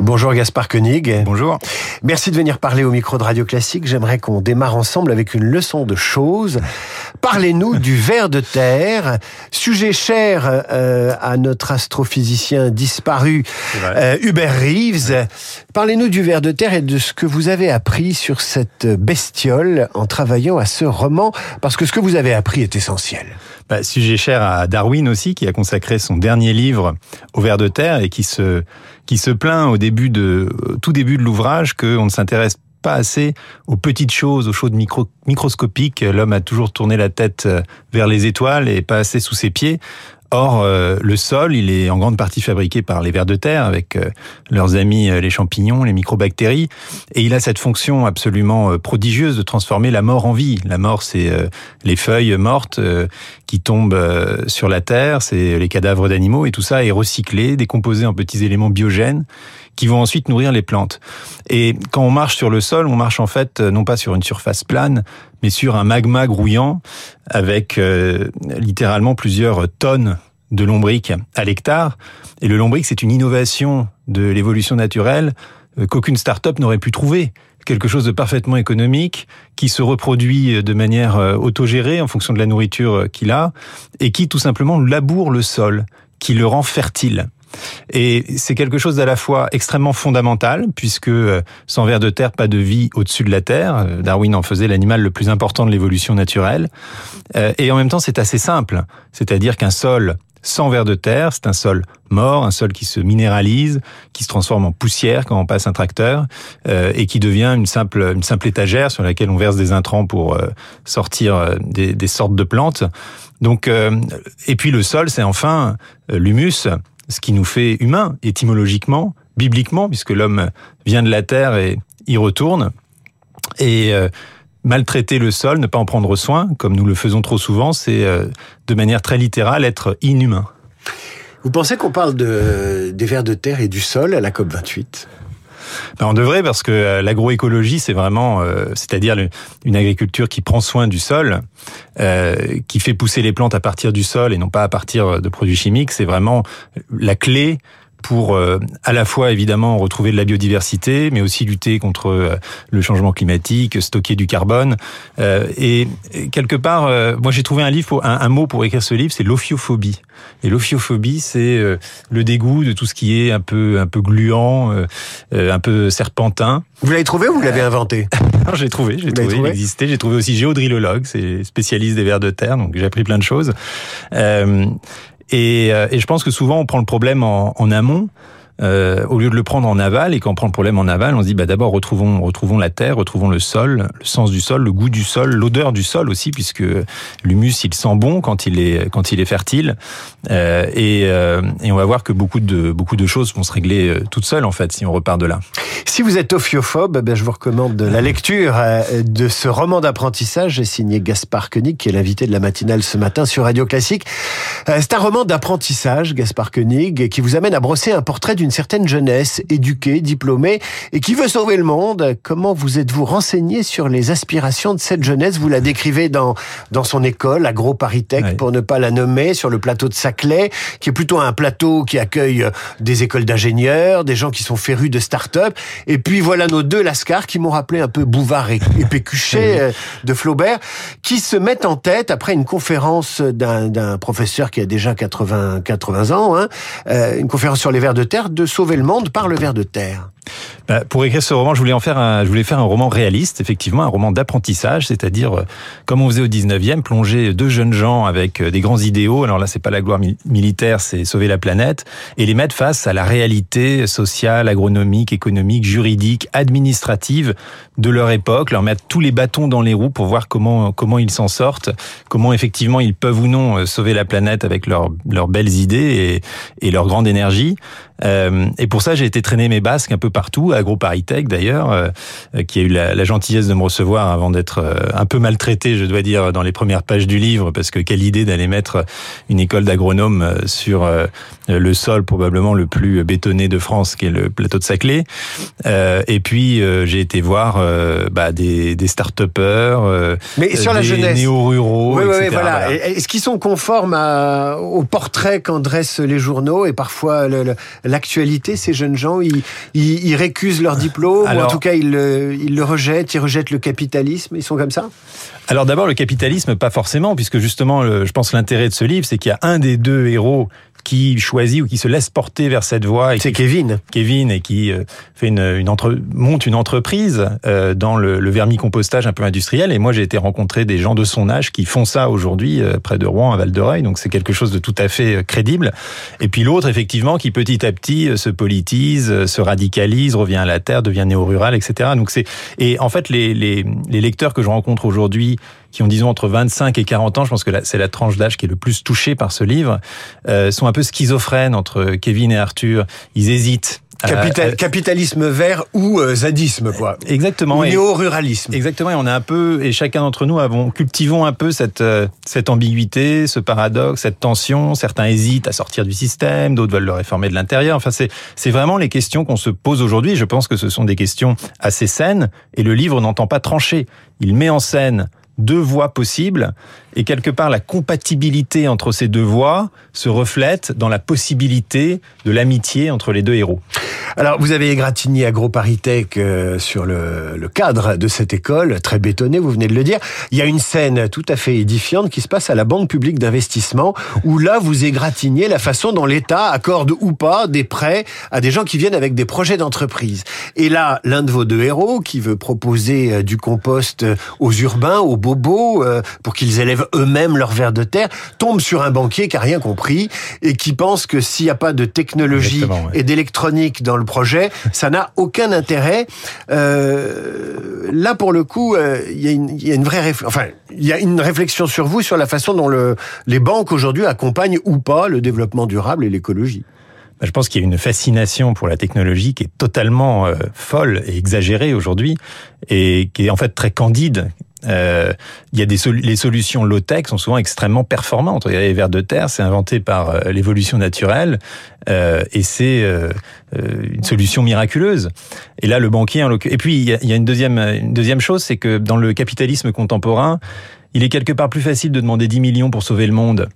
Bonjour Gaspard Koenig. Bonjour. Merci de venir parler au micro de Radio Classique. J'aimerais qu'on démarre ensemble avec une leçon de choses. Parlez-nous du ver de terre, sujet cher euh, à notre astrophysicien disparu euh, Hubert Reeves. Parlez-nous du ver de terre et de ce que vous avez appris sur cette bestiole en travaillant à ce roman, parce que ce que vous avez appris est essentiel. Bah, sujet cher à Darwin aussi, qui a consacré son dernier livre au ver de terre et qui se qui se plaint au début de tout début de l'ouvrage qu'on ne s'intéresse pas assez aux petites choses, aux choses micro, microscopiques. L'homme a toujours tourné la tête euh, vers les étoiles et pas assez sous ses pieds. Or, euh, le sol, il est en grande partie fabriqué par les vers de terre, avec euh, leurs amis les champignons, les microbactéries, et il a cette fonction absolument prodigieuse de transformer la mort en vie. La mort, c'est les feuilles mortes qui tombent sur la terre, c'est les cadavres d'animaux, et tout ça est recyclé, décomposé en petits éléments biogènes qui vont ensuite nourrir les plantes. Et quand on marche sur le sol, on marche en fait non pas sur une surface plane, mais sur un magma grouillant avec euh, littéralement plusieurs tonnes de lombric à l'hectare. Et le lombric, c'est une innovation de l'évolution naturelle euh, qu'aucune start-up n'aurait pu trouver. Quelque chose de parfaitement économique, qui se reproduit de manière euh, autogérée en fonction de la nourriture qu'il a, et qui tout simplement laboure le sol, qui le rend fertile. Et c'est quelque chose d'à la fois extrêmement fondamental, puisque euh, sans vers de terre, pas de vie au-dessus de la terre. Euh, Darwin en faisait l'animal le plus important de l'évolution naturelle. Euh, et en même temps, c'est assez simple. C'est-à-dire qu'un sol sans vers de terre, c'est un sol mort, un sol qui se minéralise, qui se transforme en poussière quand on passe un tracteur, et qui devient une simple, une simple étagère sur laquelle on verse des intrants pour sortir des, des, sortes de plantes. Donc, et puis le sol, c'est enfin l'humus, ce qui nous fait humains, étymologiquement, bibliquement, puisque l'homme vient de la terre et y retourne. Et euh, maltraiter le sol, ne pas en prendre soin, comme nous le faisons trop souvent, c'est euh, de manière très littérale être inhumain. Vous pensez qu'on parle de, des vers de terre et du sol à la COP 28 ben on devrait parce que euh, l'agroécologie, c'est vraiment, c'est-à-dire une agriculture qui prend soin du sol, euh, qui fait pousser les plantes à partir du sol et non pas à partir de produits chimiques. C'est vraiment la clé pour euh, à la fois évidemment retrouver de la biodiversité, mais aussi lutter contre euh, le changement climatique, stocker du carbone. Euh, et, quelque part, moi j'ai trouvé un livre, un, un, mot pour écrire ce livre, c'est l'ophiophobie. Et l'ophiophobie, c'est le dégoût de tout ce qui est un peu un peu gluant, un peu serpentin. Vous l'avez trouvé ou vous l'avez inventé? J'ai trouvé, j'ai trouvé, il existait. J'ai trouvé aussi géodrilologue, c'est spécialiste des vers de terre, donc j'ai appris plein de choses. Et, euh, et, je pense que souvent on prend le problème en amont euh, au lieu de le prendre en aval, et quand on prend le problème en aval, on se dit bah d'abord retrouvons retrouvons la terre, retrouvons le sol, le sens du sol, le goût du sol, l'odeur du sol aussi, puisque l'humus il sent bon quand il est quand il est fertile, euh, et, euh, et on va voir que beaucoup de beaucoup de choses vont se régler euh, toutes seules en fait si on repart de là. Si vous êtes ophiophobe, ben je vous recommande la lecture euh, de ce roman d'apprentissage signé Gaspard Koenig, qui est l'invité de la matinale ce matin sur Radio Classique. C'est un roman d'apprentissage, Gaspard Koenig, qui vous amène à brosser un portrait d'une une certaine jeunesse, éduquée, diplômée, et qui veut sauver le monde. Comment vous êtes-vous renseigné sur les aspirations de cette jeunesse? Vous la décrivez dans, dans son école, Agro Paritech, pour ne pas la nommer, sur le plateau de Saclay, qui est plutôt un plateau qui accueille euh, des écoles d'ingénieurs, des gens qui sont férus de start-up. Et puis voilà nos deux Lascars qui m'ont rappelé un peu Bouvard et, Pécuchet euh, de Flaubert, qui se mettent en tête après une conférence d'un professeur qui a déjà 80, 80 ans, hein, euh, une conférence sur les vers de terre, de sauver le monde par le ver de terre. Bah, pour écrire ce roman, je voulais en faire un, je voulais faire un roman réaliste, effectivement, un roman d'apprentissage, c'est-à-dire euh, comme on faisait au 19e, plonger deux jeunes gens avec euh, des grands idéaux. Alors là, c'est pas la gloire militaire, c'est sauver la planète et les mettre face à la réalité sociale, agronomique, économique, juridique, administrative de leur époque, leur mettre tous les bâtons dans les roues pour voir comment comment ils s'en sortent, comment effectivement ils peuvent ou non euh, sauver la planète avec leurs leurs belles idées et, et leur grande énergie. Euh, et pour ça, j'ai été traîner mes basques un peu partout, AgroParisTech d'ailleurs, qui a eu la, gentillesse de me recevoir avant d'être un peu maltraité, je dois dire, dans les premières pages du livre, parce que quelle idée d'aller mettre une école d'agronome sur le sol probablement le plus bétonné de France, qui est le plateau de Saclay. et puis j'ai été voir bah, des, des start-upers, mais sur la jeunesse, néo-ruraux, oui, oui, voilà. Est-ce qu'ils sont conformes au portrait qu'en dressent les journaux? Et parfois l'actualité Ces jeunes gens, ils, ils, récusent leur diplôme ou en tout cas ils, ils le rejettent, ils rejettent le capitalisme. Ils sont comme ça? Alors d'abord le capitalisme, pas forcément, puisque justement, je pense l'intérêt de ce livre, c'est qu'il y a un des deux héros qui choisit ou qui se laisse porter vers cette voie. C'est Kevin. Kevin et qui euh, fait une, une entre, monte une entreprise euh, dans le, le vermicompostage un peu industriel. Et moi, j'ai été rencontrer des gens de son âge qui font ça aujourd'hui euh, près de Rouen, à Val de. Donc c'est quelque chose de tout à fait crédible. Et puis l'autre, effectivement, qui petit à petit se politise, se radicalise, revient à la terre, devient néo-rural, etc. Donc c'est et en fait les, les, les lecteurs que je rencontre aujourd'hui qui ont disons entre 25 et 40 ans, je pense que c'est la tranche d'âge qui est le plus touchée par ce livre, euh, sont un peu schizophrènes entre Kevin et Arthur. Ils hésitent. Capital, capitalisme vert ou euh, zadisme, quoi. Exactement. Ou néo-ruralisme. Exactement. Et on a un peu, et chacun d'entre nous avons, cultivons un peu cette, euh, cette ambiguïté, ce paradoxe, cette tension. Certains hésitent à sortir du système, d'autres veulent le réformer de l'intérieur. Enfin, c'est, c'est vraiment les questions qu'on se pose aujourd'hui. Je pense que ce sont des questions assez saines et le livre n'entend pas trancher. Il met en scène deux voies possibles et quelque part la compatibilité entre ces deux voies se reflète dans la possibilité de l'amitié entre les deux héros. Alors vous avez égratigné AgroParisTech euh, sur le, cadre de cette école, très bétonné, vous venez de le dire. Il y a une scène tout à fait édifiante qui se passe à la Banque publique d'investissement où là vous égratignez la façon dont l'État accorde ou pas des prêts à des gens qui viennent avec des projets d'entreprise. Et là, l'un de vos deux héros qui veut proposer euh, du compost aux urbains, aux bobos, euh, pour qu'ils élèvent eux-mêmes leur verre de terre, tombe sur un banquier qui a rien compris et qui pense que s'il n'y a pas de technologie et d'électronique dans le projet, ça n'a aucun intérêt. Euh, là, pour le coup, euh, il y, a une, y a une vraie, enfin, il y a une réflexion sur vous sur la façon dont le, les banques aujourd'hui accompagnent ou pas le développement durable et l'écologie. Bah, je pense qu'il y a une fascination pour la technologie qui est totalement euh, folle et exagérée aujourd'hui et qui est en fait très candide. Euh, il y a des les solutions low-tech sont souvent extrêmement performantes. Les vers de terre, c'est inventé par euh, l'évolution naturelle euh, et c'est euh, euh, une solution miraculeuse. Et là, le banquier, en et puis il y a, y a une deuxième une deuxième chose, c'est que dans le capitalisme contemporain, il est quelque part plus facile de demander 10 millions pour sauver le monde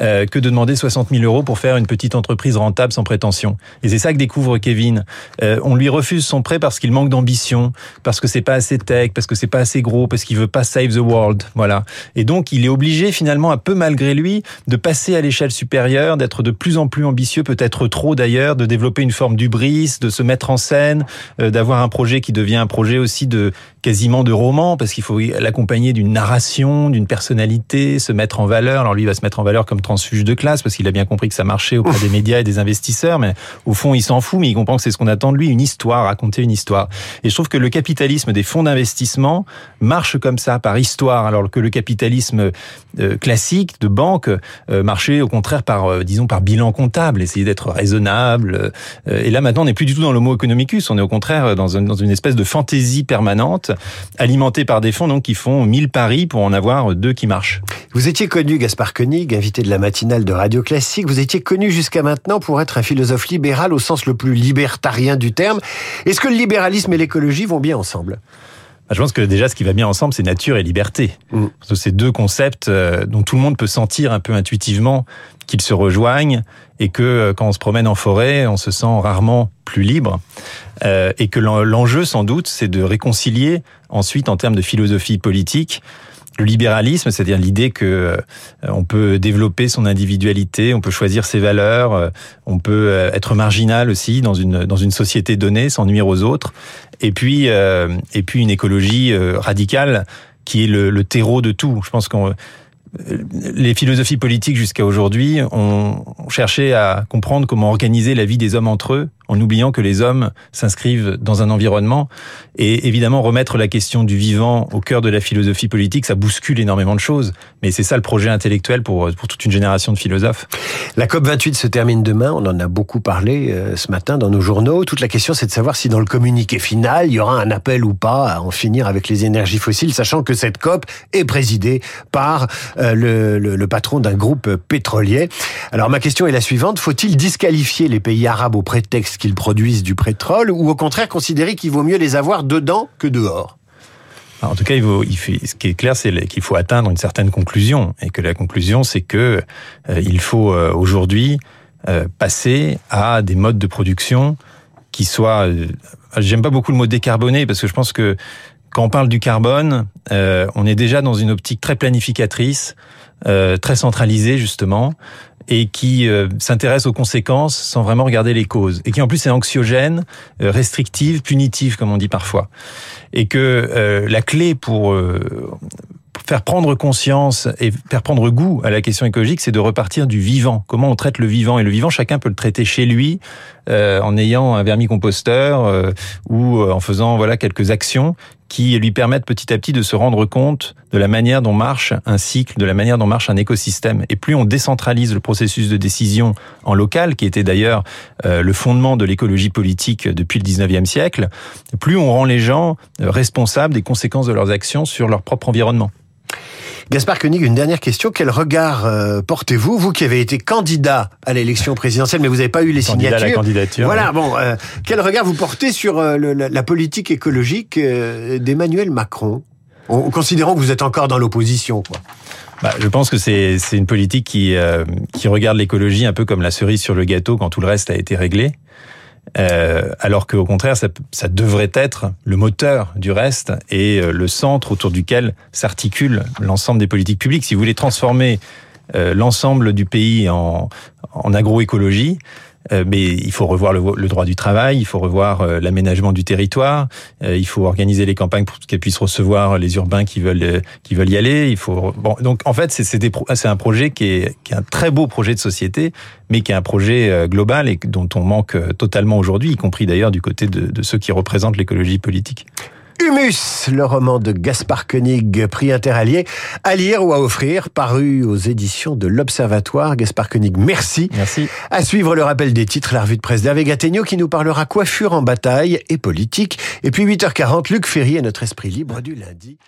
euh, que de demander 60 000 euros pour faire une petite entreprise rentable sans prétention. Et c'est ça que découvre Kevin. Euh, on lui refuse son prêt parce qu'il manque d'ambition, parce que c'est pas assez tech, parce que c'est pas assez gros, parce qu'il veut pas save the world. Voilà. Et donc il est obligé finalement, un peu malgré lui, de passer à l'échelle supérieure, d'être de plus en plus ambitieux, peut-être trop d'ailleurs, de développer une forme d'ubris, de se mettre en scène, euh, d'avoir un projet qui devient un projet aussi de quasiment de roman, parce qu'il faut l'accompagner d'une narration, d'une personnalité, se mettre en valeur. Alors lui il va se mettre en valeur comme transfuge de classe, parce qu'il a bien compris que ça marchait auprès des médias et des investisseurs, mais au fond il s'en fout, mais il comprend que c'est ce qu'on attend de lui, une histoire, raconter une histoire. Et je trouve que le capitalisme des fonds d'investissement marche comme ça, par histoire, alors que le capitalisme euh, classique de banque euh, marchait au contraire par, euh, disons, par bilan comptable, essayer d'être raisonnable. Et là maintenant on n'est plus du tout dans le mot economicus, on est au contraire dans une espèce de fantaisie permanente alimenté par des fonds donc qui font 1000 paris pour en avoir deux qui marchent. Vous étiez connu, Gaspard Koenig, invité de la matinale de Radio Classique. Vous étiez connu jusqu'à maintenant pour être un philosophe libéral au sens le plus libertarien du terme. Est-ce que le libéralisme et l'écologie vont bien ensemble? Bah, je pense que déjà, ce qui va bien ensemble, c'est nature et liberté. Mm. C'est deux concepts euh, dont tout le monde peut sentir un peu intuitivement qu'ils se rejoignent et que euh, quand on se promène en forêt, on se sent rarement plus libre. Euh, et que l'enjeu, sans doute, c'est de réconcilier ensuite, en termes de philosophie politique, le libéralisme, c'est-à-dire l'idée que euh, on peut développer son individualité, on peut choisir ses valeurs, euh, on peut euh, être marginal aussi dans une dans une société donnée sans nuire aux autres. Et puis et puis une écologie radicale qui est le, le terreau de tout. Je pense qu'on les philosophies politiques jusqu'à aujourd'hui ont cherché à comprendre comment organiser la vie des hommes entre eux en oubliant que les hommes s'inscrivent dans un environnement. Et évidemment, remettre la question du vivant au cœur de la philosophie politique, ça bouscule énormément de choses. Mais c'est ça le projet intellectuel pour, pour toute une génération de philosophes. La COP28 se termine demain. On en a beaucoup parlé euh, ce matin dans nos journaux. Toute la question, c'est de savoir si dans le communiqué final, il y aura un appel ou pas à en finir avec les énergies fossiles, sachant que cette COP est présidée par euh, le, le, le patron d'un groupe pétrolier. Alors ma question est la suivante. Faut-il disqualifier les pays arabes au prétexte qu'ils produisent du pétrole ou au contraire considérer qu'il vaut mieux les avoir dedans que dehors en tout cas, il faut, ce qui est clair, c'est qu'il faut atteindre une certaine conclusion, et que la conclusion, c'est que euh, il faut euh, aujourd'hui euh, passer à des modes de production qui soient. J'aime pas beaucoup le mot décarboné parce que je pense que quand on parle du carbone, on est déjà dans une optique très planificatrice, très centralisée justement, et qui euh, s'intéresse aux conséquences sans vraiment regarder les causes, et qui en plus est anxiogène, euh, restrictive, punitive, comme on dit parfois. Et que euh, la clé pour faire prendre conscience et faire prendre goût à la question écologique, c'est de repartir du vivant. Comment on traite le vivant? Et le vivant, chacun peut le traiter chez lui, euh, en ayant un vermicomposteur euh, ou en faisant voilà quelques actions qui lui permettent petit à petit de se rendre compte de la manière dont marche un cycle, de la manière dont marche un écosystème. Et plus on décentralise le processus de décision en local, qui était d'ailleurs euh, le fondement de l'écologie politique depuis le 19e siècle, plus on rend les gens responsables des conséquences de leurs actions sur leur propre environnement. Gaspard Koenig, une dernière question. Quel regard euh, portez-vous, vous qui avez été candidat à l'élection présidentielle, mais vous n'avez pas eu les candidat signatures à la candidature. Voilà, bon, euh, quel regard vous portez sur euh, le, la, la, politique écologique euh, d'Emmanuel Macron, en considérant que vous êtes encore dans l'opposition, quoi? Bah, je pense que c'est une politique qui, euh, qui regarde l'écologie un peu comme la cerise sur le gâteau quand tout le reste a été réglé. Euh, alors qu'au contraire, ça, ça, devrait être le moteur du reste et euh, le centre autour duquel s'articule l'ensemble des politiques publiques. Si vous voulez transformer euh, l'ensemble du pays en, en agroécologie, mais il faut revoir le, le, droit du travail, il faut revoir euh, l'aménagement du territoire, euh, il faut organiser les campagnes pour qu'elles puissent recevoir les urbains qui veulent qui veulent y aller. Il faut bon donc en fait c'est c'est un projet qui est, qui est un très beau projet de société, mais qui est un projet global et dont on manque totalement aujourd'hui, y compris d'ailleurs du côté de, de ceux qui représentent l'écologie politique. Humus, le roman de Gaspard Koenig, prix interallié, à lire ou à offrir, paru aux éditions de l'Observatoire. Gaspard Koenig, merci. Merci. À suivre le rappel des titres, la revue de presse d'Hervé Gattegno qui nous parlera coiffure en bataille et politique. Et puis 8h40, Luc Ferry et notre esprit libre du lundi.